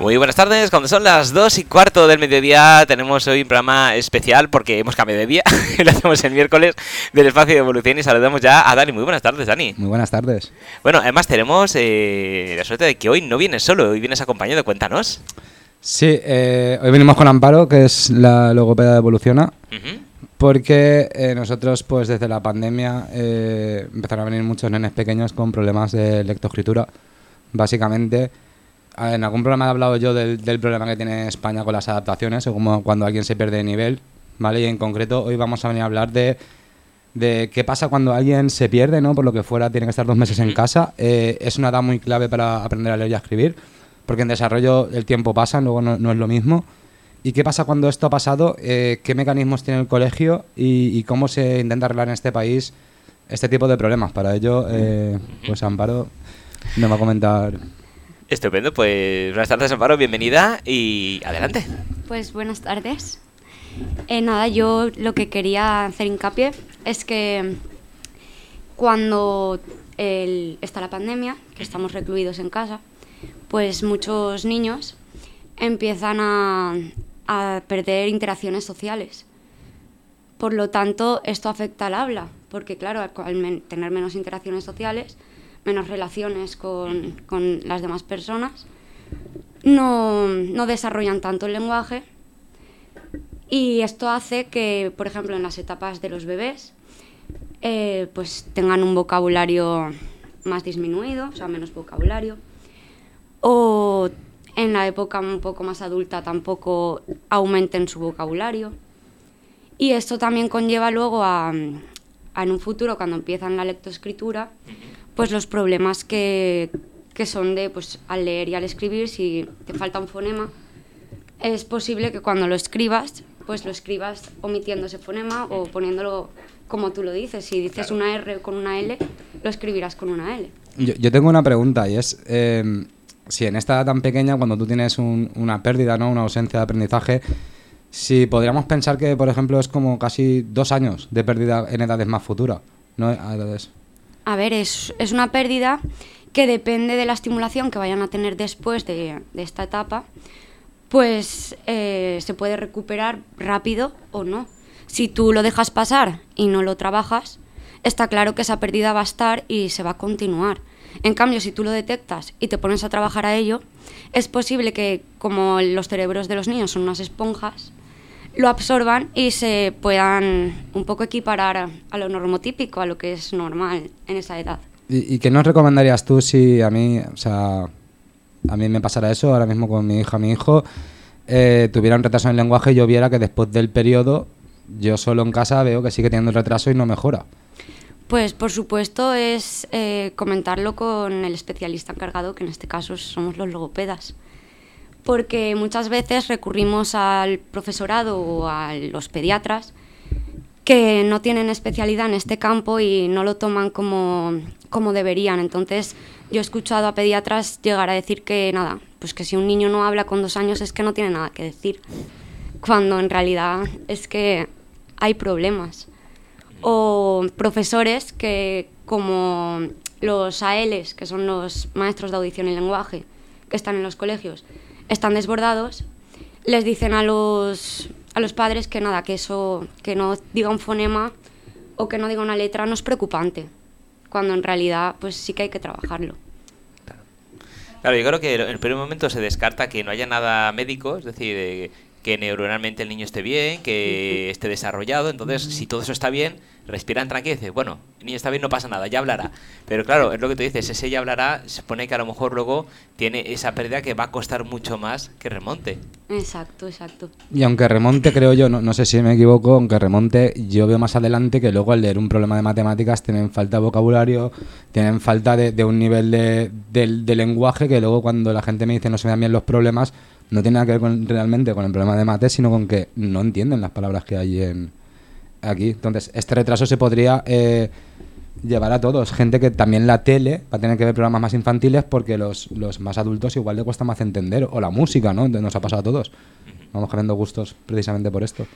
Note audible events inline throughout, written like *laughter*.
Muy buenas tardes, cuando son las 2 y cuarto del mediodía tenemos hoy un programa especial porque hemos cambiado de día, *laughs* lo hacemos el miércoles del espacio de evolución y saludamos ya a Dani. Muy buenas tardes, Dani. Muy buenas tardes. Bueno, además tenemos eh, la suerte de que hoy no vienes solo, hoy vienes acompañado, cuéntanos. Sí, eh, hoy venimos con Amparo, que es la logopeda de Evoluciona, porque eh, nosotros pues desde la pandemia eh, empezaron a venir muchos nenes pequeños con problemas de lectoescritura. Básicamente, en algún programa he hablado yo del, del problema que tiene España con las adaptaciones, como cuando alguien se pierde de nivel, ¿vale? Y en concreto hoy vamos a venir a hablar de, de qué pasa cuando alguien se pierde, ¿no? Por lo que fuera, tiene que estar dos meses en casa. Eh, es una edad muy clave para aprender a leer y a escribir, porque en desarrollo el tiempo pasa, luego no, no es lo mismo. ¿Y qué pasa cuando esto ha pasado? Eh, ¿Qué mecanismos tiene el colegio y, y cómo se intenta arreglar en este país este tipo de problemas? Para ello, eh, pues Amparo nos va a comentar. Estupendo, pues buenas tardes Amparo, bienvenida y adelante. Pues buenas tardes. Eh, nada, yo lo que quería hacer hincapié es que cuando está la pandemia, que estamos recluidos en casa, pues muchos niños empiezan a, a perder interacciones sociales. Por lo tanto, esto afecta al habla, porque claro, al, tener menos interacciones sociales, menos relaciones con, con las demás personas, no, no desarrollan tanto el lenguaje y esto hace que, por ejemplo, en las etapas de los bebés, eh, pues tengan un vocabulario más disminuido, o sea, menos vocabulario. O en la época un poco más adulta tampoco aumenten su vocabulario. Y esto también conlleva luego a, a en un futuro, cuando empiezan la lectoescritura, pues los problemas que, que son de, pues al leer y al escribir, si te falta un fonema, es posible que cuando lo escribas, pues lo escribas omitiendo ese fonema o poniéndolo como tú lo dices. Si dices una R con una L, lo escribirás con una L. Yo, yo tengo una pregunta y es eh, si en esta edad tan pequeña, cuando tú tienes un- una pérdida, ¿no? una ausencia de aprendizaje, si podríamos pensar que, por ejemplo, es como casi dos años de pérdida en edades más futuras. ¿no? A edades- A ver, es, es una pérdida que depende de la estimulación que vayan a tener después de, esta etapa, pues eh, se puede recuperar rápido o no. Si tú lo dejas pasar y no lo trabajas, está claro que esa pérdida va a estar y se va a continuar. En cambio, si tú lo detectas y te pones a trabajar a ello, es posible que, como los cerebros de los niños son unas esponjas, lo absorban y se puedan un poco equiparar a, lo normotípico, a lo que es normal en esa edad. ¿Y, y qué nos recomendarías tú si a mí, o sea, a mí me pasara eso ahora mismo con mi hija, mi hijo, eh, tuviera un retraso en el lenguaje y yo viera que después del periodo, yo solo en casa veo que sigue teniendo el retraso y no mejora? Pues por supuesto es eh, comentarlo con el especialista encargado, que en este caso somos los logopedas. Porque muchas veces recurrimos al profesorado o a los pediatras que no tienen especialidad en este campo y no lo toman como, como deberían. Entonces yo he escuchado a pediatras llegar a decir que nada, pues que si un niño no habla con dos años es que no tiene nada que decir, cuando en realidad es que hay problemas o profesores que como los ALs, que son los maestros de audición y lenguaje, que están en los colegios, están desbordados, les dicen a los, a los padres que nada, que eso, que no diga un fonema o que no diga una letra no es preocupante, cuando en realidad pues sí que hay que trabajarlo. Claro, yo creo que en el primer momento se descarta que no haya nada médico, es decir, que neuronalmente el niño esté bien, que esté desarrollado, entonces si todo eso está bien, respiran tranquilo y bueno, el niño está bien, no pasa nada, ya hablará. Pero claro, es lo que tú dices, ese ya hablará, se supone que a lo mejor luego tiene esa pérdida que va a costar mucho más que remonte. Exacto, exacto. Y aunque remonte, creo yo, no, no sé si me equivoco, aunque remonte, yo veo más adelante que luego al leer un problema de matemáticas tienen falta de vocabulario, tienen falta de, de un nivel de, del- de lenguaje que luego cuando la gente me dice no se me dan bien los problemas, no tiene nada que ver con, realmente con el problema de mate, sino con que no entienden las palabras que hay en aquí. Entonces, este retraso se podría eh, llevar a todos. Gente que también la tele va a tener que ver programas más infantiles porque los, los más adultos igual le cuesta más entender. O la música, ¿no? Nos ha pasado a todos. Vamos cambiando gustos precisamente por esto.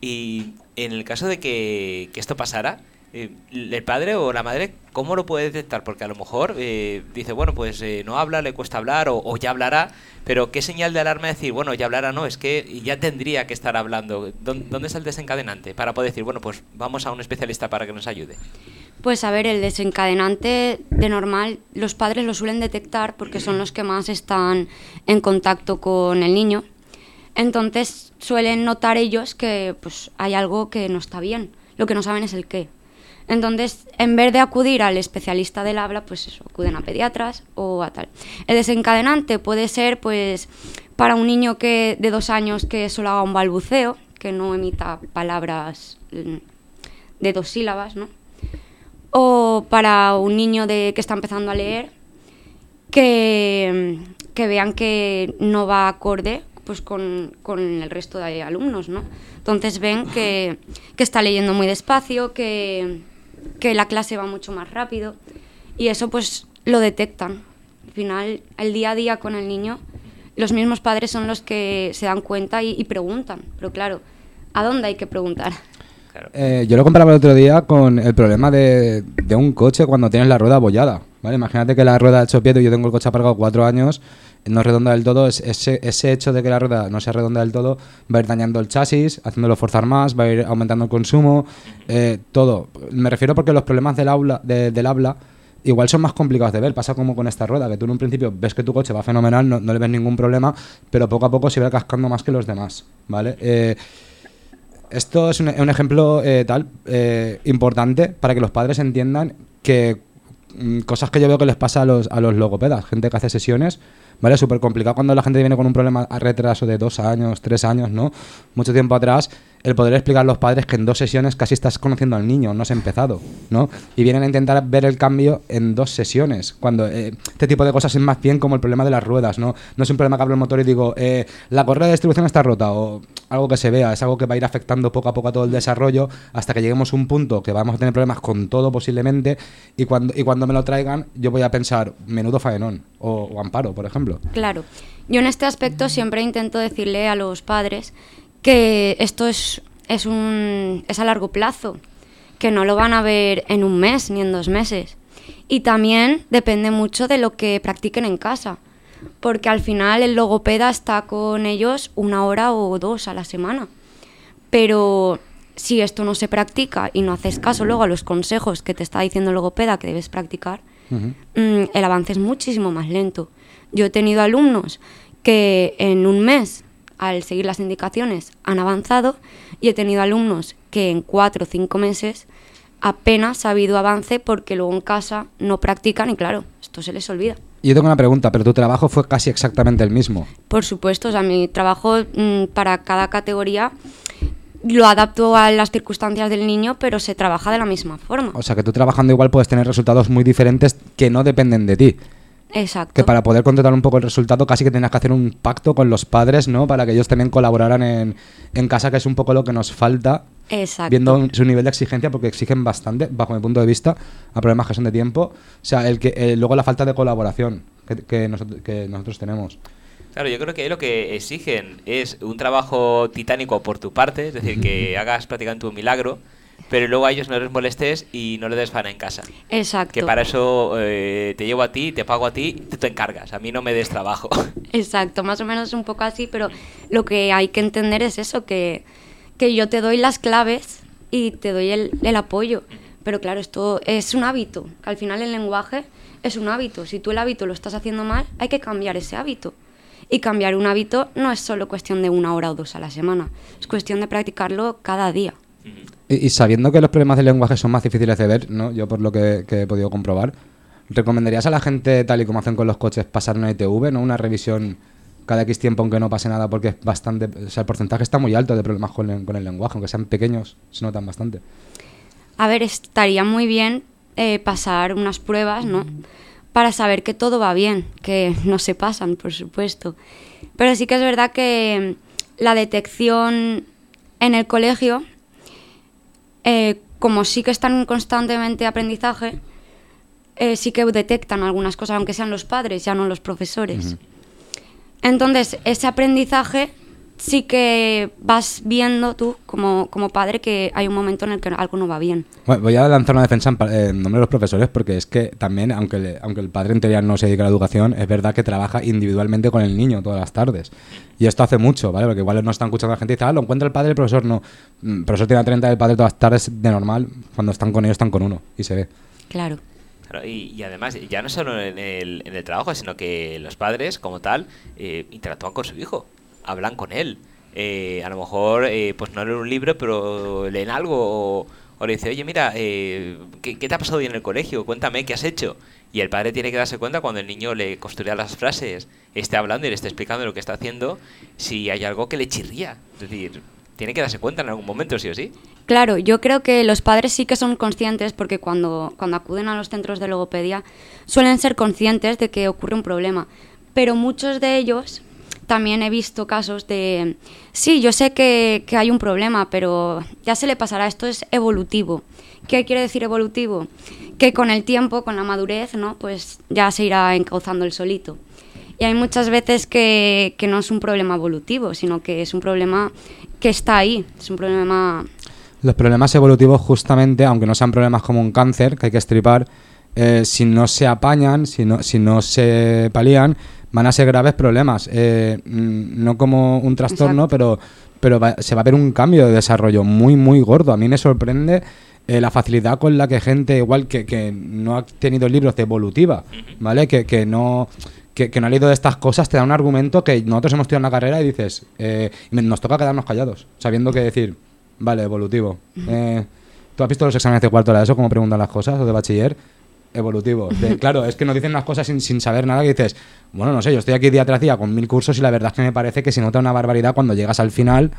Y en el caso de que, que esto pasara, eh, el padre o la madre, ¿cómo lo puede detectar? Porque a lo mejor eh, dice, bueno, pues eh, no habla, le cuesta hablar o, ya hablará, pero ¿qué señal de alarma decir, bueno, ya hablará? No, es que ya tendría que estar hablando. ¿Dónde, es el desencadenante? Para poder decir, bueno, pues vamos a un especialista para que nos ayude. Pues a ver, el desencadenante de normal, los padres lo suelen detectar porque son los que más están en contacto con el niño. Entonces suelen notar ellos que pues hay algo que no está bien. Lo que no saben es el qué. Entonces, en vez de acudir al especialista del habla, pues eso, acuden a pediatras o a tal. El desencadenante puede ser, pues, para un niño que de dos años que solo haga un balbuceo, que no emita palabras mm, de dos sílabas, ¿no? O para un niño de, que está empezando a leer, que, que vean que no va acorde pues con, con, el resto de alumnos, ¿no? Entonces ven que, que está leyendo muy despacio, que, que la clase va mucho más rápido y eso pues lo detectan. Al final, el día a día con el niño, los mismos padres son los que se dan cuenta y, preguntan. Pero claro, ¿a dónde hay que preguntar? Eh, yo lo comparaba el otro día con el problema de, de, un coche cuando tienes la rueda abollada. ¿vale? Imagínate que la rueda ha hecho pie y yo tengo el coche aparcado cuatro años no redonda del todo, ese, ese hecho de que la rueda no sea redonda del todo va a ir dañando el chasis, haciéndolo forzar más, va a ir aumentando el consumo, eh, todo. Me refiero porque los problemas del, aula, del habla igual son más complicados de ver. Pasa como con esta rueda, que tú en un principio ves que tu coche va fenomenal, no, le ves ningún problema, pero poco a poco se va cascando más que los demás, ¿vale? Eh, esto es un, ejemplo eh, tal importante para que los padres entiendan que mm, cosas que yo veo que les pasa a los, a los logopedas, gente que hace sesiones, ¿vale? Súper complicado cuando la gente viene con un problema a retraso de dos años, tres años, ¿no? Mucho tiempo atrás, el poder explicar a los padres que en dos sesiones casi estás conociendo al niño, no has empezado, ¿no? Y vienen a intentar ver el cambio en dos sesiones, cuando eh, este tipo de cosas es más bien como el problema de las ruedas, ¿no? No es un problema que abro el motor y digo, eh, la correa de distribución está rota o algo que se vea, es algo que va a ir afectando poco a poco a todo el desarrollo hasta que lleguemos a un punto que vamos a tener problemas con todo posiblemente y cuando, y cuando me lo traigan yo voy a pensar, menudo faenón o, o amparo, por ejemplo. Claro, yo en este aspecto siempre intento decirle a los padres que esto es, es, un, es a largo plazo, que no lo van a ver en un mes ni en dos meses. Y también depende mucho de lo que practiquen en casa, porque al final el logopeda está con ellos una hora o dos a la semana. Pero si esto no se practica y no haces caso luego a los consejos que te está diciendo el logopeda que debes practicar, mm, el avance es muchísimo más lento. Yo he tenido alumnos que en un mes al seguir las indicaciones han avanzado y he tenido alumnos que en cuatro o cinco meses apenas ha habido avance porque luego en casa no practican y claro, esto se les olvida. Yo tengo una pregunta, pero tu trabajo fue casi exactamente el mismo. Por supuesto, o sea, mi trabajo mm, para cada categoría lo adapto a las circunstancias del niño, pero se trabaja de la misma forma. O sea, que tú trabajando igual puedes tener resultados muy diferentes que no dependen de ti. Exacto. Que para poder controlar un poco el resultado casi que tenías que hacer un pacto con los padres, ¿no? Para que ellos también colaboraran en, en casa, que es un poco lo que nos falta. Exacto. Viendo su nivel de exigencia, porque exigen bastante, bajo mi punto de vista, a problemas que son de tiempo. O sea, el que luego la falta de colaboración que, que, nosotros, que nosotros tenemos. Claro, yo creo que lo que exigen es un trabajo titánico por tu parte, es decir, que *laughs* hagas prácticamente un milagro pero luego a ellos no les molestes y no le des fan en casa. Exacto. Que para eso eh, te llevo a ti, te pago a ti, tú te encargas. A mí no me des trabajo. *laughs* Exacto, más o menos un poco así, pero lo que hay que entender es eso, que, que yo te doy las claves y te doy el, el apoyo. Pero claro, esto es un hábito. Al final el lenguaje es un hábito. Si tú el hábito lo estás haciendo mal, hay que cambiar ese hábito. Y cambiar un hábito no es solo cuestión de una hora o dos a la semana, es cuestión de practicarlo cada día. Y, sabiendo que los problemas del lenguaje son más difíciles de ver, ¿no? yo por lo que, he podido comprobar, ¿recomendarías a la gente, tal y como hacen con los coches, pasar una ITV, ¿no? una revisión cada X tiempo aunque no pase nada? Porque bastante, o sea, el porcentaje está muy alto de problemas con el, con el lenguaje, aunque sean pequeños, se notan bastante. A ver, estaría muy bien eh, pasar unas pruebas, ¿no? Para saber que todo va bien, que no se pasan, por supuesto. Pero sí que es verdad que la detección en el colegio eh, como sí que están en constantemente aprendizaje, eh, sí que detectan algunas cosas, aunque sean los padres, ya no los profesores. Entonces, ese aprendizaje sí que vas viendo tú como, como padre que hay un momento en el que algo no va bien. Bueno, voy a lanzar una defensa en, en nombre de los profesores porque es que también, aunque, le- aunque el padre en teoría no se dedica a la educación, es verdad que trabaja individualmente con el niño todas las tardes. Y esto hace mucho, ¿vale? Porque igual no están escuchando a la gente y dice, ah, lo encuentra el padre, el profesor no. Mm, El profesor tiene a 30 el padre todas las tardes de normal, cuando están con ellos están con uno y se ve. Claro. Claro, y, y además, ya no solo en el, en el trabajo, sino que los padres, como tal, eh, interactúan con su hijo, hablan con él. Eh, a lo mejor, eh, pues no leen un libro, pero leen algo o, le dice, oye, mira, eh, ¿qué, qué te ha pasado hoy en el colegio? Cuéntame, ¿qué has hecho? Y el padre tiene que darse cuenta cuando el niño le construya las frases, esté hablando y le esté explicando lo que está haciendo, si hay algo que le chirría. Es decir, tiene que darse cuenta en algún momento, sí o sí. Claro, yo creo que los padres sí que son conscientes porque cuando, cuando acuden a los centros de logopedia suelen ser conscientes de que ocurre un problema. Pero muchos de ellos también he visto casos de, sí, yo sé que, que hay un problema, pero ya se le pasará, esto es evolutivo. ¿Qué quiere decir evolutivo? Que con el tiempo, con la madurez, ¿no? Pues ya se irá encauzando el solito. Y hay muchas veces que, que no es un problema evolutivo, sino que es un problema que está ahí, es un problema Los problemas evolutivos, justamente, aunque no sean problemas como un cáncer que hay que estripar, eh, si no se apañan, si no, si no se palían, van a ser graves problemas. Eh, mm, no como un trastorno, Exacto. pero, pero va- se va a ver un cambio de desarrollo muy, muy gordo. A mí me sorprende eh, la facilidad con la que gente, igual que, que no ha tenido libros de evolutiva, ¿vale? Que, que no... Que, que no ha leído de estas cosas, te da un argumento que nosotros hemos estudiado en la carrera y dices, eh, nos toca quedarnos callados, sabiendo que decir, Vale, evolutivo. Eh, ¿Tú has visto los exámenes de cuarto de eso, cómo preguntan las cosas, o de bachiller? Evolutivo. Claro, es que nos dicen las cosas sin, sin saber nada y dices, bueno, no sé, yo estoy aquí día tras día con mil cursos y la verdad es que me parece que se nota una barbaridad cuando llegas al final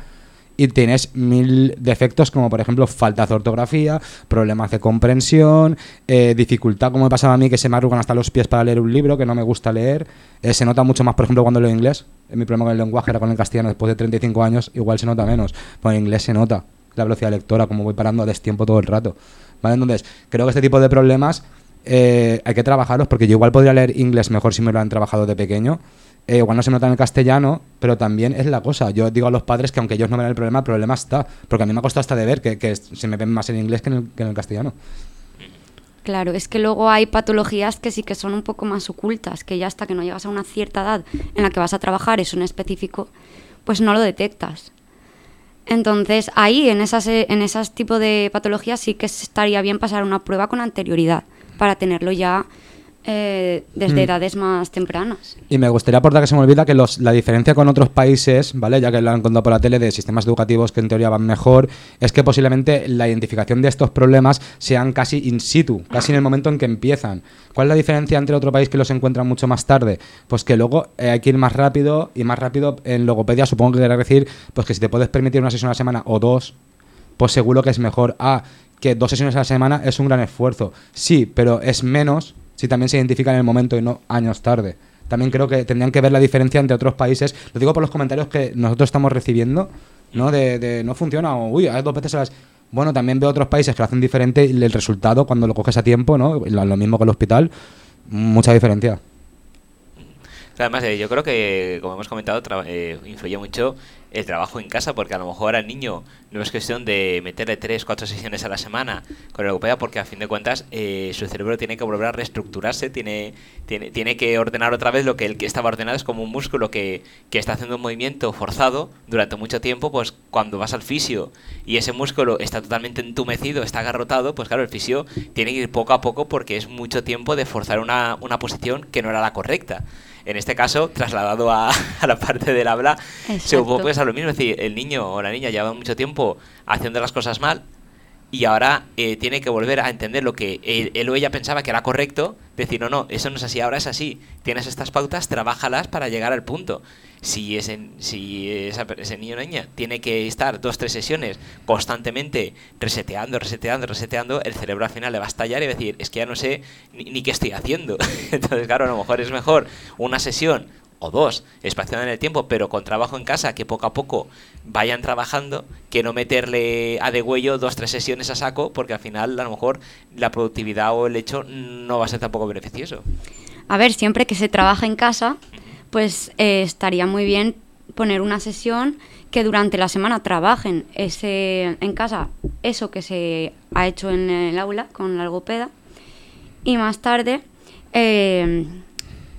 y tienes mil defectos como por ejemplo faltas de ortografía, problemas de comprensión, eh, dificultad como me pasaba a mí que se me arrugan hasta los pies para leer un libro que no me gusta leer. Eh, se nota mucho más por ejemplo cuando leo inglés. Mi problema con el lenguaje era con el castellano después de 35 años, igual se nota menos. Con el inglés se nota la velocidad lectora, como voy parando a destiempo todo el rato. ¿Vale? Entonces, creo que este tipo de problemas eh, hay que trabajarlos porque yo igual podría leer inglés mejor si me lo han trabajado de pequeño. Eh, igual no se nota en el castellano, pero también es la cosa. Yo digo a los padres que aunque ellos no ven el problema, el problema está. Porque a mí me ha costado hasta de ver que, se me ven más en inglés que en el, castellano. Claro, es que luego hay patologías que sí que son un poco más ocultas, que ya hasta que no llegas a una cierta edad en la que vas a trabajar eso en específico, pues no lo detectas. Entonces, ahí, en esas, eh, en esas tipo de patologías, sí que estaría bien pasar una prueba con anterioridad para tenerlo ya eh, desde Mm. edades más tempranas. Y me gustaría aportar que se me olvida que los, la diferencia con otros países, ¿vale? Ya que lo han contado por la tele de sistemas educativos que en teoría van mejor, es que posiblemente la identificación de estos problemas sean casi in situ, casi en el momento en que empiezan. ¿Cuál es la diferencia entre otro país que los encuentra mucho más tarde? Pues que luego eh, hay que ir más rápido y más rápido en logopedia supongo que querrá decir pues que si te puedes permitir una sesión a la semana o dos, pues seguro que es mejor. Ah, que dos sesiones a la semana es un gran esfuerzo. Sí, pero es menos si también se identifica en el momento y no años tarde. También creo que tendrían que ver la diferencia entre otros países. Lo digo por los comentarios que nosotros estamos recibiendo, ¿no? De, no funciona o, uy, dos veces a las... Bueno, también veo otros países que lo hacen diferente y el resultado cuando lo coges a tiempo, ¿no? Lo mismo que el hospital, mucha diferencia. Además, eh, yo creo que, como hemos comentado, eh, influye mucho el trabajo en casa, porque a lo mejor al niño no es cuestión de meterle tres, cuatro sesiones a la semana con el logopedia, porque a fin de cuentas eh, su cerebro tiene que volver a reestructurarse, tiene, tiene, tiene que ordenar otra vez lo que el que estaba ordenado es como un músculo que, que está haciendo un movimiento forzado durante mucho tiempo, pues cuando vas al fisio y ese músculo está totalmente entumecido, está agarrotado, pues claro, el fisio tiene que ir poco a poco porque es mucho tiempo de forzar una, una posición que no era la correcta. En este caso, trasladado a, *laughs* a la parte del habla, se Exacto. puede a lo mismo. Es decir, el niño o la niña lleva mucho tiempo haciendo las cosas mal y ahora eh, tiene que volver a entender lo que él, o ella pensaba que era correcto. Decir, no, no, eso no es así, ahora es así. Tienes estas pautas, trabájalas para llegar al punto. Si ese, ese niño o niña tiene que estar dos, tres sesiones constantemente reseteando, reseteando, reseteando, el cerebro al final le va a estallar y va a decir, es que ya no sé ni, ni qué estoy haciendo. *laughs* Entonces, claro, a lo mejor es mejor una sesión o dos espaciadas en el tiempo, pero con trabajo en casa, que poco a poco vayan trabajando, que no meterle a degüello dos, tres sesiones a saco, porque al final a lo mejor la productividad o el hecho no va a ser tampoco beneficioso. A ver, siempre que se trabaja en casa, pues eh, estaría muy bien poner una sesión que durante la semana trabajen ese, en casa eso que se ha hecho en el aula con la logopeda y más tarde eh,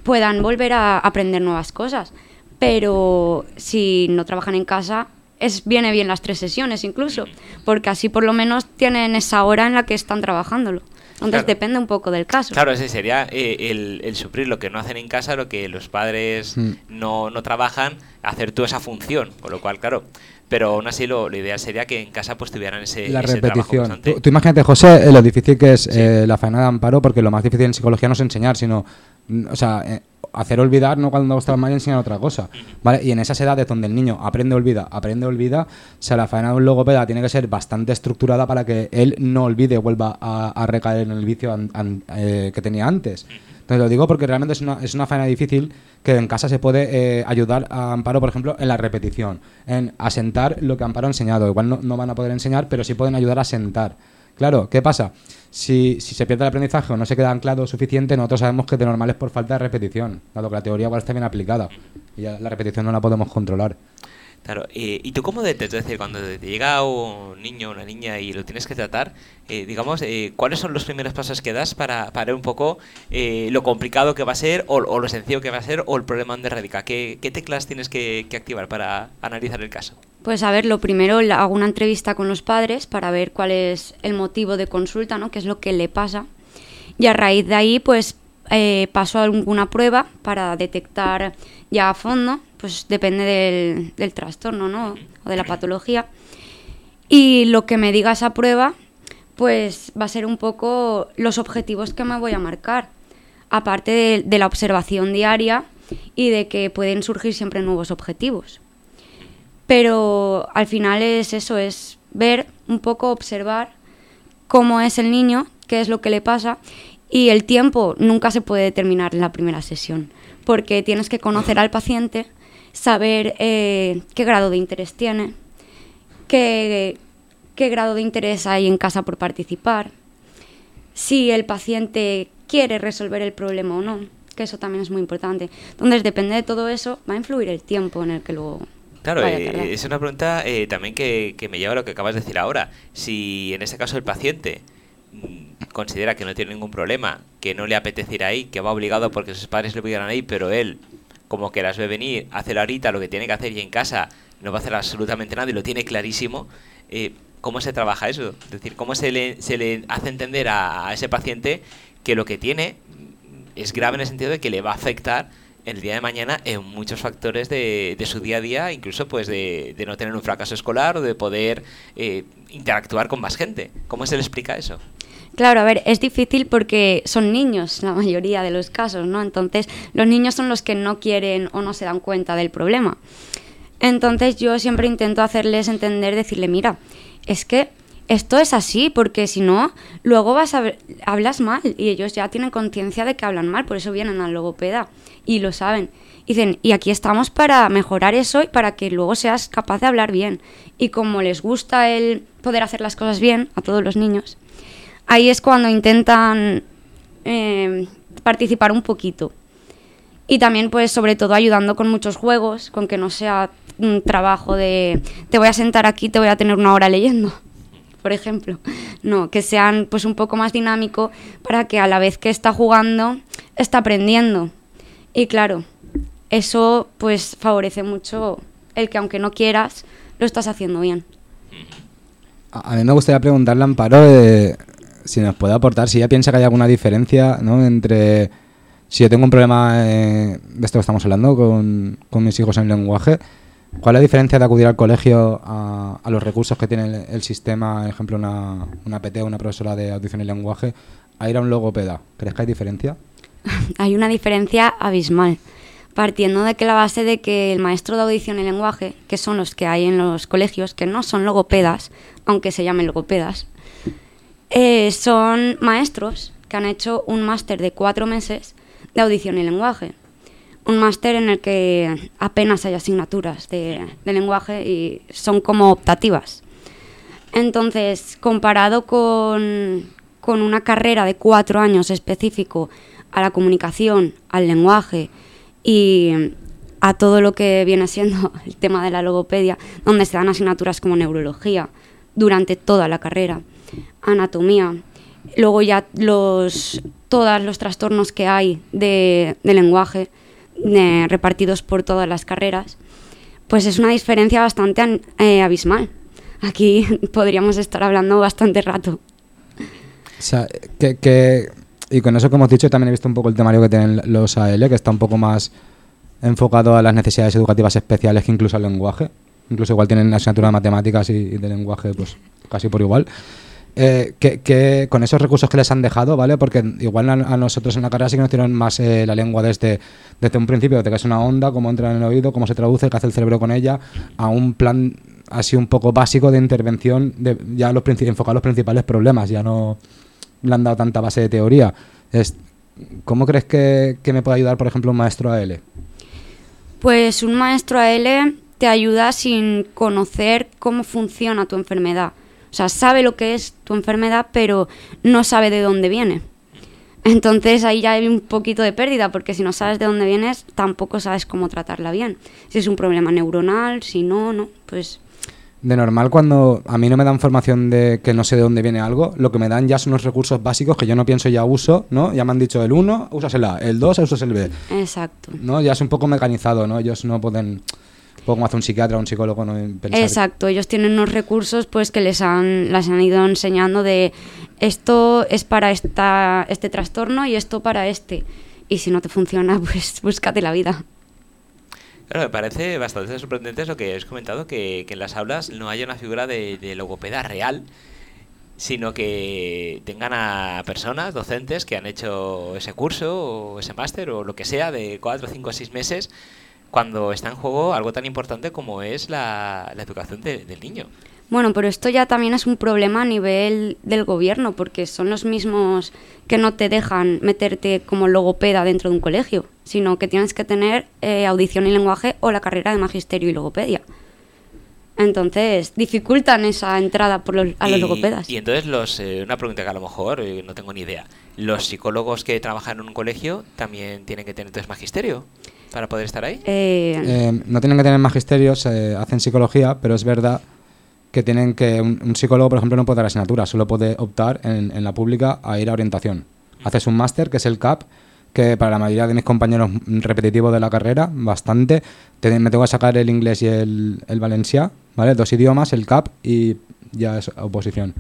puedan volver a aprender nuevas cosas. Pero si no trabajan en casa, es, viene bien las tres sesiones incluso, porque así por lo menos tienen esa hora en la que están trabajándolo. Entonces depende un poco del caso. Claro, ese sería eh, el, el, suplir lo que no hacen en casa, lo que los padres mm. no, no trabajan, hacer toda esa función. Con lo cual, claro, pero aún así lo, ideal sería que en casa pues tuvieran ese, la repetición. Tú, imagínate, José, eh, lo difícil que es eh, la faena de amparo, porque lo más difícil en psicología no es enseñar, sino, mm, o sea, eh, hacer olvidar, no cuando estás mal enseñar otra cosa, ¿vale? Y en esas edades donde el niño aprende olvida, aprende olvida, o sea, la faena de un logopeda tiene que ser bastante estructurada para que él no olvide, vuelva a, recaer en el vicio que tenía antes. Entonces lo digo porque realmente es una, es una faena difícil que en casa se puede eh, ayudar a Amparo, por ejemplo, en la repetición, en asentar lo que Amparo ha enseñado. Igual no, no van a poder enseñar, pero sí pueden ayudar a sentar. Claro, ¿qué pasa? Si, si, se pierde el aprendizaje o no se queda anclado suficiente, nosotros sabemos que de normal es por falta de repetición, dado que la teoría igual está bien aplicada y la repetición no la podemos controlar. Claro, ¿y tú cómo detectas? Es decir, cuando te llega un niño o una niña y lo tienes que tratar, eh, digamos, eh, ¿cuáles son los primeros pasos que das para, para ver un poco eh, lo complicado que va a ser o, lo sencillo que va a ser o el problema donde radica? ¿Qué, teclas tienes que, activar para analizar el caso? Pues a ver, lo primero hago una entrevista con los padres para ver cuál es el motivo de consulta, ¿no? qué es lo que le pasa. Y a raíz de ahí, pues paso a alguna prueba para detectar ya a fondo pues depende del, trastorno, ¿no? O de la patología. Y lo que me diga esa prueba, pues va a ser un poco los objetivos que me voy a marcar. Aparte de, la observación diaria y de que pueden surgir siempre nuevos objetivos. Pero al final es eso, es ver un poco, observar cómo es el niño, qué es lo que le pasa y el tiempo nunca se puede determinar en la primera sesión, porque tienes que conocer al paciente saber eh, qué grado de interés tiene, qué, qué grado de interés hay en casa por participar, si el paciente quiere resolver el problema o no, que eso también es muy importante. Entonces, depende de todo eso, va a influir el tiempo en el que luego Claro, eh, es una pregunta eh, también que, que, me lleva a lo que acabas de decir ahora. Si en este caso el paciente mm, considera que no tiene ningún problema, que no le apetece ir ahí, que va obligado porque sus padres le obligan ahí, pero él como que las ve venir, hace ahorita lo que tiene que hacer y en casa no va a hacer absolutamente nada y lo tiene clarísimo, eh, ¿cómo se trabaja eso? Es decir, ¿cómo se le, se le hace entender a, ese paciente que lo que tiene es grave en el sentido de que le va a afectar el día de mañana en muchos factores de, de su día a día, incluso pues de, de, no tener un fracaso escolar o de poder eh, interactuar con más gente. ¿Cómo se le explica eso? Claro, a ver, es difícil porque son niños la mayoría de los casos, ¿no? Entonces, los niños son los que no quieren o no se dan cuenta del problema. Entonces, yo siempre intento hacerles entender, decirle, mira, es que esto es así, porque si no, luego vas a hablas mal y ellos ya tienen conciencia de que hablan mal, por eso vienen al logopeda y lo saben. Dicen, y aquí estamos para mejorar eso y para que luego seas capaz de hablar bien. Y como les gusta el poder hacer las cosas bien a todos los niños, ahí es cuando intentan eh, participar un poquito. Y también, pues, sobre todo ayudando con muchos juegos, con que no sea un trabajo de te voy a sentar aquí, te voy a tener una hora leyendo, *laughs* por ejemplo. No, que sean pues un poco más dinámico para que a la vez que está jugando, está aprendiendo. Y claro, eso pues favorece mucho el que aunque no quieras, lo estás haciendo bien. A mí me gustaría preguntarle Amparo de, si nos puede aportar, si ella piensa que hay alguna diferencia ¿no? entre si yo tengo un problema de esto que estamos hablando con, mis hijos en lenguaje, ¿cuál es la diferencia de acudir al colegio a, a los recursos que tiene el, sistema, por ejemplo, una, una PT o una profesora de audición y lenguaje, a ir a un logopeda? ¿Crees que hay diferencia? *laughs* hay una diferencia abismal partiendo de que la base de que el maestro de audición y lenguaje, que son los que hay en los colegios, que no son logopedas, aunque se llamen logopedas, eh, son maestros que han hecho un máster de cuatro meses de audición y lenguaje. Un máster en el que apenas hay asignaturas de, lenguaje y son como optativas. Entonces, comparado con, con una carrera de cuatro años específico a la comunicación, al lenguaje y a todo lo que viene siendo *laughs* el tema de la logopedia, donde se dan asignaturas como neurología durante toda la carrera, anatomía, luego ya los, todos los trastornos que hay de, lenguaje eh, repartidos por todas las carreras, pues es una diferencia bastante eh, abismal. Aquí *laughs* podríamos estar hablando bastante rato. O sea, que, y con eso que hemos dicho, también he visto un poco el temario que tienen los AL, que está un poco más enfocado a las necesidades educativas especiales que incluso al lenguaje. Incluso igual tienen asignatura de matemáticas y, de lenguaje, pues casi por igual. Eh, que, con esos recursos que les han dejado, ¿vale? Porque igual a, nosotros en la carrera sí que nos tiran más eh, la lengua desde, desde un principio, de que es una onda, cómo entra en el oído, cómo se traduce, qué hace el cerebro con ella, a un plan así un poco básico de intervención, ya los enfocar los principales problemas, ya no le han dado tanta base de teoría. ¿Cómo crees que, me puede ayudar, por ejemplo, un maestro AL? Pues un maestro AL te ayuda sin conocer cómo funciona tu enfermedad. O sea, sabe lo que es tu enfermedad, pero no sabe de dónde viene. Entonces ahí ya hay un poquito de pérdida, porque si no sabes de dónde vienes, tampoco sabes cómo tratarla bien. Si es un problema neuronal, si no, no, pues de normal cuando a mí no me dan formación de que no sé de dónde viene algo, lo que me dan ya son unos recursos básicos que yo no pienso ya uso, ¿no? Ya me han dicho el 1, usas el A, el 2, usas el B. Exacto. ¿No? Ya es un poco mecanizado, ¿no? Ellos no pueden como hace un psiquiatra o un psicólogo no pensar. Exacto, ellos tienen unos recursos pues que les han las han ido enseñando de esto es para esta este trastorno y esto para este. Y si no te funciona, *laughs* pues búscate la vida. Claro, me parece bastante sorprendente eso que has comentado, que, en las aulas no haya una figura de, logopeda real, sino que tengan a personas, docentes, que han hecho ese curso o ese máster o lo que sea de cuatro, cinco o seis meses, cuando está en juego algo tan importante como es la, educación del niño. Bueno, pero esto ya también es un problema a nivel del gobierno, porque son los mismos que no te dejan meterte como logopeda dentro de un colegio, sino que tienes que tener eh, audición y lenguaje o la carrera de magisterio y logopedia. Entonces, dificultan esa entrada por los, a los logopedas. Y entonces, los, eh, una pregunta que a lo mejor eh, no tengo ni idea. ¿Los psicólogos que trabajan en un colegio también tienen que tener entonces magisterio para poder estar ahí? no tienen que tener magisterio, hacen psicología, pero es verdad que tienen que un, psicólogo, por ejemplo, no puede dar asignatura, solo puede optar en, la pública a ir a orientación. Haces un máster, que es el CAP, que para la mayoría de mis compañeros repetitivos de la carrera, bastante. me tengo que sacar el inglés y el, el valenciá, ¿vale? Dos idiomas, el CAP y ya es oposición.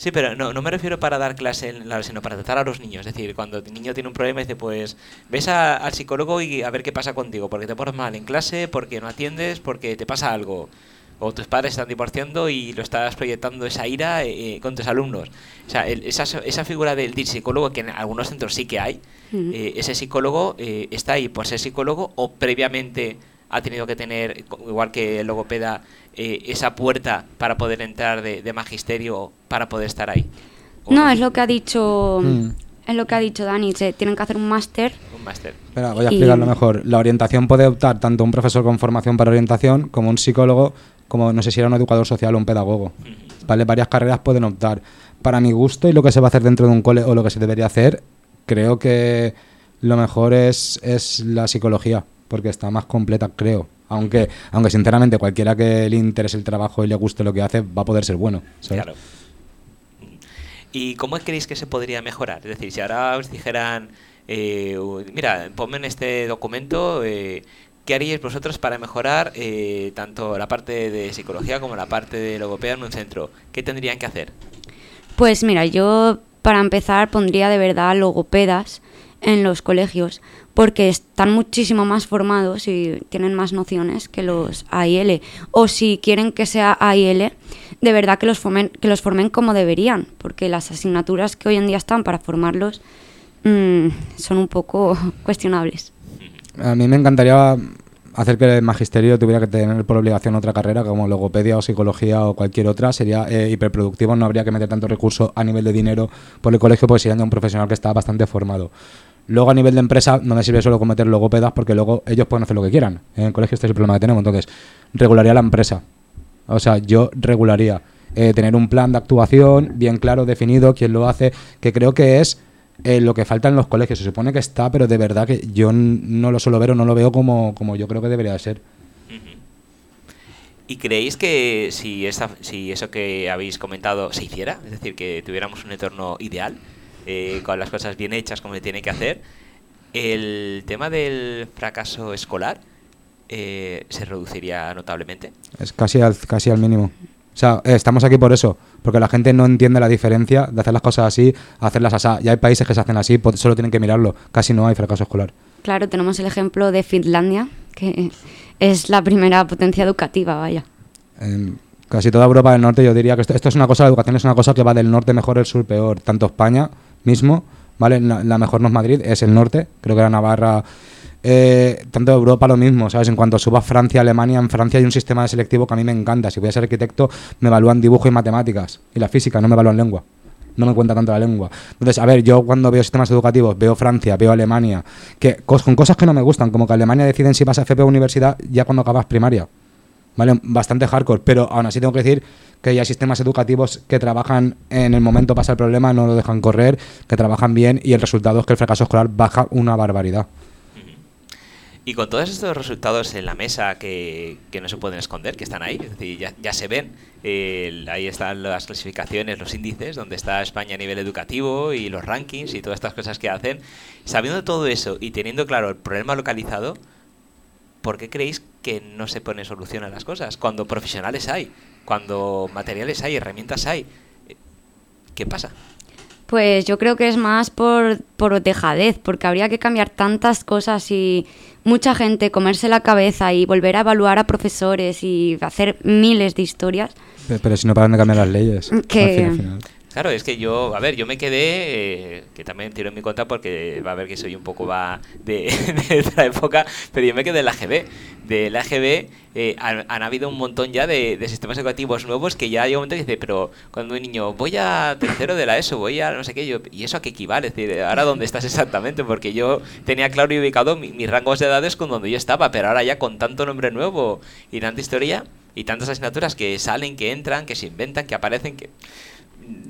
Sí, pero no, no me refiero para dar clase, sino para tratar a los niños. Es decir, cuando el niño tiene un problema, dice, pues ves al psicólogo y a ver qué pasa contigo, porque te pones mal en clase, porque no atiendes, porque te pasa algo o tus padres están divorciando y lo estás proyectando esa ira eh, con tus alumnos. O sea, esa, esa, figura del, psicólogo, que en algunos centros sí que hay, eh, ese psicólogo eh, está ahí por ser psicólogo o previamente ha tenido que tener, igual que el logopeda, esa puerta para poder entrar de, magisterio para poder estar ahí. No, es lo que ha dicho... Mm. Es lo que ha dicho Dani, se tienen que hacer un máster. Un máster. Espera, voy a explicarlo mejor. La orientación puede optar tanto un profesor con formación para orientación como un psicólogo como no sé si era un educador social o un pedagogo. ¿Vale? Varias carreras pueden optar. Para mi gusto y lo que se va a hacer dentro de un cole o lo que se debería hacer, creo que lo mejor es, es la psicología, porque está más completa, creo. Aunque, aunque sinceramente cualquiera que le interese el trabajo y le guste lo que hace, va a poder ser bueno. Claro. ¿Y cómo creéis que se podría mejorar? Es decir, si ahora os dijeran, eh, mira, ponme en este documento eh, ¿Qué haríais vosotros para mejorar eh, tanto la parte de psicología como la parte de logopeda en un centro? ¿Qué tendrían que hacer? Pues mira, yo para empezar pondría de verdad logopedas en los colegios porque están muchísimo más formados y tienen más nociones que los AIL. O si quieren que sea AIL, de verdad que los formen, que los formen como deberían, porque las asignaturas que hoy en día están para formarlos mm, son un poco *laughs* cuestionables. A mí me encantaría hacer que el magisterio tuviera que tener por obligación otra carrera como logopedia o psicología o cualquier otra sería eh, hiperproductivo, no habría que meter tanto recurso a nivel de dinero por el colegio porque sería un profesional que está bastante formado. Luego a nivel de empresa no me sirve solo con meter logopedas porque luego ellos pueden hacer lo que quieran. En el colegio este es el problema que tenemos, entonces regularía la empresa. O sea, yo regularía. Eh, tener un plan de actuación bien claro, definido, quién lo hace, que creo que es eh, lo que falta en los colegios. Se supone que está, pero de verdad que yo no lo suelo ver o no lo veo como, como yo creo que debería ser. ¿Y creéis que si, esa, si eso que habéis comentado se hiciera, es decir, que tuviéramos un entorno ideal, eh, con las cosas bien hechas como se tiene que hacer, el tema del fracaso escolar eh, se reduciría notablemente? Es casi al, casi al mínimo. O sea, eh, estamos aquí por eso, porque la gente no entiende la diferencia de hacer las cosas así a hacerlas así. Ya hay países que se hacen así, pues solo tienen que mirarlo. Casi no hay fracaso escolar. Claro, tenemos el ejemplo de Finlandia, que es la primera potencia educativa, vaya. En casi toda Europa del Norte yo diría que esto, esto es una cosa, la educación es una cosa que va del norte mejor, el sur peor. Tanto España mismo, ¿vale? La, mejor no es Madrid, es el norte. Creo que era Navarra eh, tanto Europa lo mismo, ¿sabes? En cuanto suba Francia, Alemania, en Francia hay un sistema de selectivo que a mí me encanta. Si voy a ser arquitecto, me evalúan dibujo y matemáticas. Y la física, no me evalúan lengua. No me cuenta tanto la lengua. Entonces, a ver, yo cuando veo sistemas educativos, veo Francia, veo Alemania, que con cosas que no me gustan, como que Alemania deciden si vas a FP o universidad ya cuando acabas primaria. ¿Vale? Bastante hardcore, pero aún así tengo que decir que hay sistemas educativos que trabajan en el momento pasa el problema, no lo dejan correr, que trabajan bien y el resultado es que el fracaso escolar baja una barbaridad. Y con todos estos resultados en la mesa que, que no se pueden esconder, que están ahí, es decir, ya, ya se ven, eh, ahí están las clasificaciones, los índices, donde está España a nivel educativo y los rankings y todas estas cosas que hacen. Sabiendo todo eso y teniendo claro el problema localizado, ¿por qué creéis que no se pone solución a las cosas? Cuando profesionales hay, cuando materiales hay, herramientas hay, ¿qué pasa? Pues yo creo que es más por, por dejadez, porque habría que cambiar tantas cosas y mucha gente comerse la cabeza y volver a evaluar a profesores y hacer miles de historias. Pero, pero si no paran de cambiar las leyes. Que- al fin y al final. Claro, es que yo, a ver, yo me quedé, eh, que también tiro en mi cuenta porque va a ver que soy un poco va de, *laughs* de otra época, pero yo me quedé en la AGB. De la AGB eh, han, habido un montón ya de, sistemas educativos nuevos que ya llega un momento que dice, pero cuando un niño, voy a tercero de la ESO, voy a no sé qué, yo, ¿y eso a qué equivale? Es decir, ahora dónde estás exactamente, porque yo tenía claro y ubicado mi- mis rangos de edades con donde yo estaba, pero ahora ya con tanto nombre nuevo y tanta historia y tantas asignaturas que salen, que entran, que se inventan, que aparecen, que...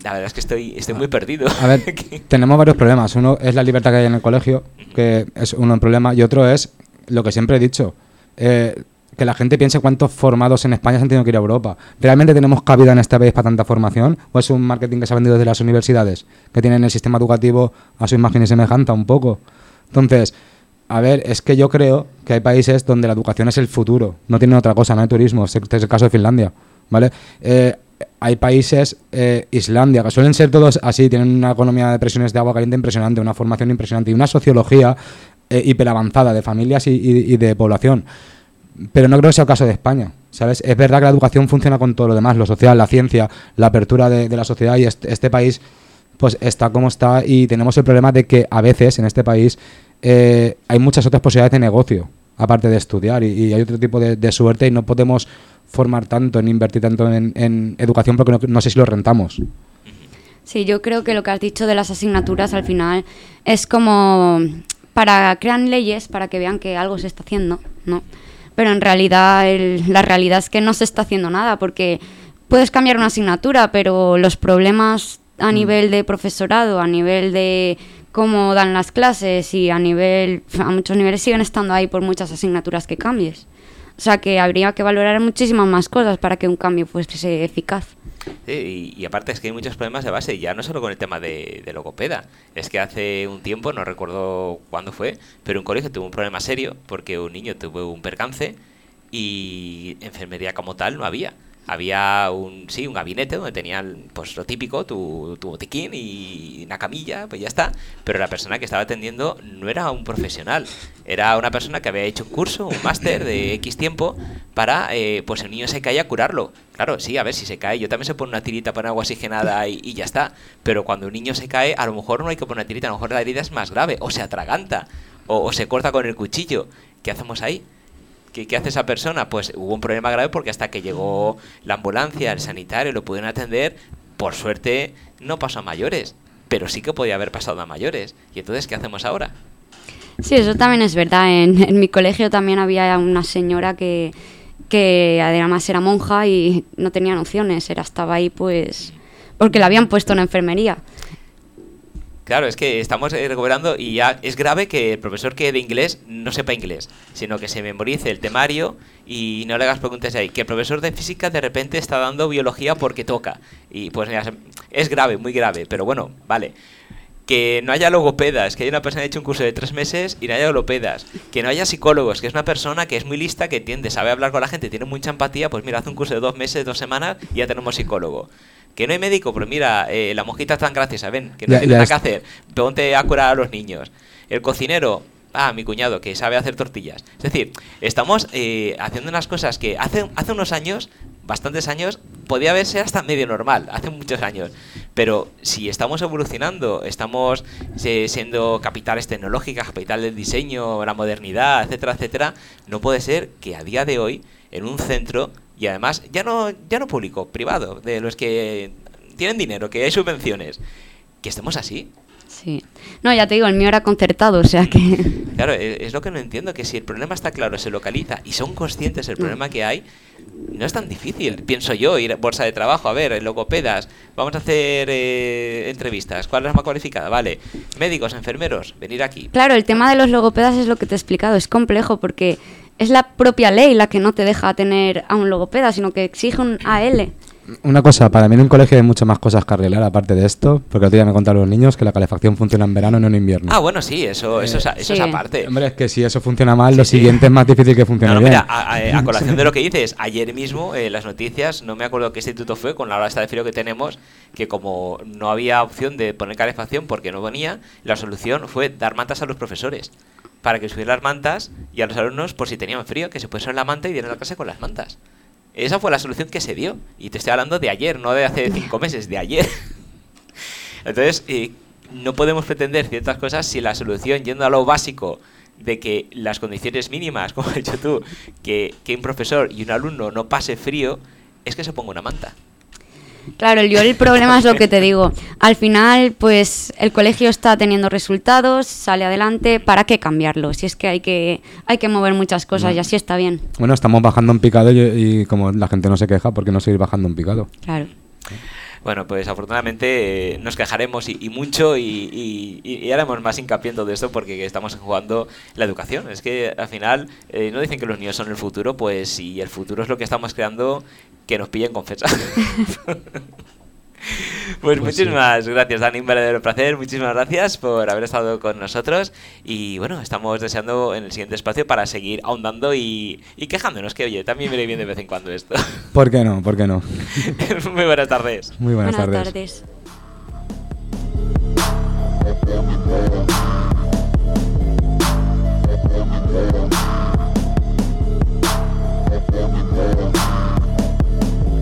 La verdad es que estoy, estoy muy perdido. A ver, *laughs* tenemos varios problemas. Uno es la libertad que hay en el colegio, que es uno un problema, y otro es lo que siempre he dicho, eh, que la gente piense cuántos formados en España se han tenido que ir a Europa. ¿Realmente tenemos cabida en este país para tanta formación? ¿O es un marketing que se ha vendido desde las universidades, que tienen el sistema educativo a su imagen y semejanza un poco? Entonces, a ver, es que yo creo que hay países donde la educación es el futuro, no tienen otra cosa, no hay turismo, este es el caso de Finlandia, ¿vale? Eh, hay países, eh, Islandia, que suelen ser todos así, tienen una economía de presiones de agua caliente impresionante, una formación impresionante y una sociología eh, hiperavanzada de familias y, y- y de población. Pero no creo que sea el caso de España, ¿sabes? Es verdad que la educación funciona con todo lo demás, lo social, la ciencia, la apertura de, la sociedad y este, país pues está como está y tenemos el problema de que a veces en este país eh, hay muchas otras posibilidades de negocio, aparte de estudiar, y, hay otro tipo de suerte y no podemos formar tanto, en invertir tanto en, en educación porque no, no sé si lo rentamos. Sí, yo creo que lo que has dicho de las asignaturas al final es como para crear leyes para que vean que algo se está haciendo, ¿no? Pero en realidad el- la realidad es que no se está haciendo nada porque puedes cambiar una asignatura, pero los problemas a nivel de profesorado, a nivel de cómo dan las clases y a nivel a muchos niveles siguen estando ahí por muchas asignaturas que cambies. O sea que habría que valorar muchísimas más cosas para que un cambio fuese eficaz. Sí, y, y aparte es que hay muchos problemas de base, ya no solo con el tema de, de logopeda. Es que hace un tiempo, no recuerdo cuándo fue, pero un colegio tuvo un problema serio porque un niño tuvo un percance y enfermería como tal no había. Había un, sí, un gabinete donde tenían pues lo típico, tu, tu botiquín y una camilla, pues ya está. Pero la persona que estaba atendiendo no era un profesional, era una persona que había hecho un curso, un máster de X tiempo para, eh, pues el niño se caía a curarlo. Claro, sí, a ver si se cae. Yo también se pone una tirita para agua oxigenada y, ya está. Pero cuando un niño se cae, a lo mejor no hay que poner una tirita, a lo mejor la herida es más grave, o se atraganta, o se corta con el cuchillo. ¿Qué hacemos ahí? ¿Qué, qué hace esa persona? Pues hubo un problema grave porque hasta que llegó la ambulancia, el sanitario, lo pudieron atender, por suerte no pasó a mayores, pero sí que podía haber pasado a mayores. ¿Y entonces qué hacemos ahora? Sí, eso también es verdad. En, en mi colegio también había una señora que, que además era monja y no tenía nociones, era estaba ahí pues porque la habían puesto en enfermería. Claro, es que estamos eh, recuperando y ya es grave que el profesor que de inglés no sepa inglés, sino que se memorice el temario y no le hagas preguntas ahí. Que el profesor de física de repente está dando biología porque toca. Y pues es grave, muy grave, pero bueno, vale que no haya logopedas, que haya una persona que ha hecho un curso de tres meses y no haya logopedas, que no haya psicólogos, que es una persona que es muy lista, que tiende, sabe hablar con la gente, tiene mucha empatía, pues mira, hace un curso de dos meses, dos semanas y ya tenemos psicólogo. Que no hay médico, pero mira, eh, la mosquita tan graciosa, ven, que no tiene nada que hacer, ponte a curar a los niños. El cocinero, Ah, mi cuñado, que sabe hacer tortillas. Es decir, estamos eh, haciendo unas cosas que hace, hace unos años, bastantes años, podía verse hasta medio normal, hace muchos años. Pero si estamos evolucionando, estamos eh, siendo capitales tecnológicas, capital del diseño, la modernidad, etcétera, etcétera, no puede ser que a día de hoy, en un centro, y además ya no, ya no público, privado, de los que tienen dinero, que hay subvenciones, que estemos así. Sí. No, ya te digo, el mío era concertado, o sea que... *laughs* Claro, e, es lo que no entiendo, que si el problema está claro, se localiza y son conscientes del problema que hay, no es tan difícil, pienso yo, ir a bolsa de trabajo, a ver, logopedas, vamos a hacer eh, entrevistas, ¿cuál es la más cualificada? Vale, médicos, enfermeros, venir aquí. Claro, el tema de los logopedas es lo que te he explicado, es complejo porque es la propia ley la que no te deja tener a un logopeda, sino que exige un AL. Una cosa, para mí en un colegio hay muchas más cosas que arreglar aparte de esto, porque otro día me contaron los niños que la calefacción funciona en verano, no en invierno. Ah, bueno, sí, eso, eso, es, eso es aparte. Hombre, es que si eso funciona mal, lo siguiente es más difícil que funcione no, bien. Mira, a, *laughs* colación de lo que dices, ayer mismo en las noticias, no me acuerdo qué instituto fue, con la hora esta de frío que tenemos, que como no había opción de poner calefacción porque no venía, la solución fue dar mantas a los profesores para que subieran las mantas y a los alumnos, por si tenían frío, que se pusiesen la manta y dieran la clase con las mantas. Esa fue la solución que se dio. Y te estoy hablando de ayer, no de hace cinco *laughs* meses, de ayer. Entonces, eh, no podemos pretender ciertas cosas si la solución, yendo a lo básico, de que las condiciones mínimas, *laughs* como has dicho tú, que, que un profesor y un alumno no pase frío, es que se ponga una manta. Claro, yo el problema es lo que te digo. Al final, pues el colegio está teniendo resultados, sale adelante, ¿para qué cambiarlo? Si es que hay que, hay que mover muchas cosas y así está bien. Bueno, estamos bajando un picado y, como la gente no se queja, ¿por qué no seguir bajando un picado? Claro. Bueno, pues afortunadamente eh, nos quejaremos y, mucho y, y, haremos más hincapié en todo esto porque estamos jugando la educación. Es que al final eh, no dicen que los niños son el futuro, pues si el futuro es lo que estamos creando, que nos pillen con fecha. *laughs* *laughs* Pues, pues, muchísimas gracias, Dani, un verdadero placer. Muchísimas gracias por haber estado con nosotros. Y bueno, estamos deseando en el siguiente espacio para seguir ahondando y, quejándonos, que oye, también viene bien de vez en cuando esto. *laughs* ¿Por qué no? ¿Por qué no? *laughs* Muy buenas tardes. Muy buenas, buenas tardes. tardes.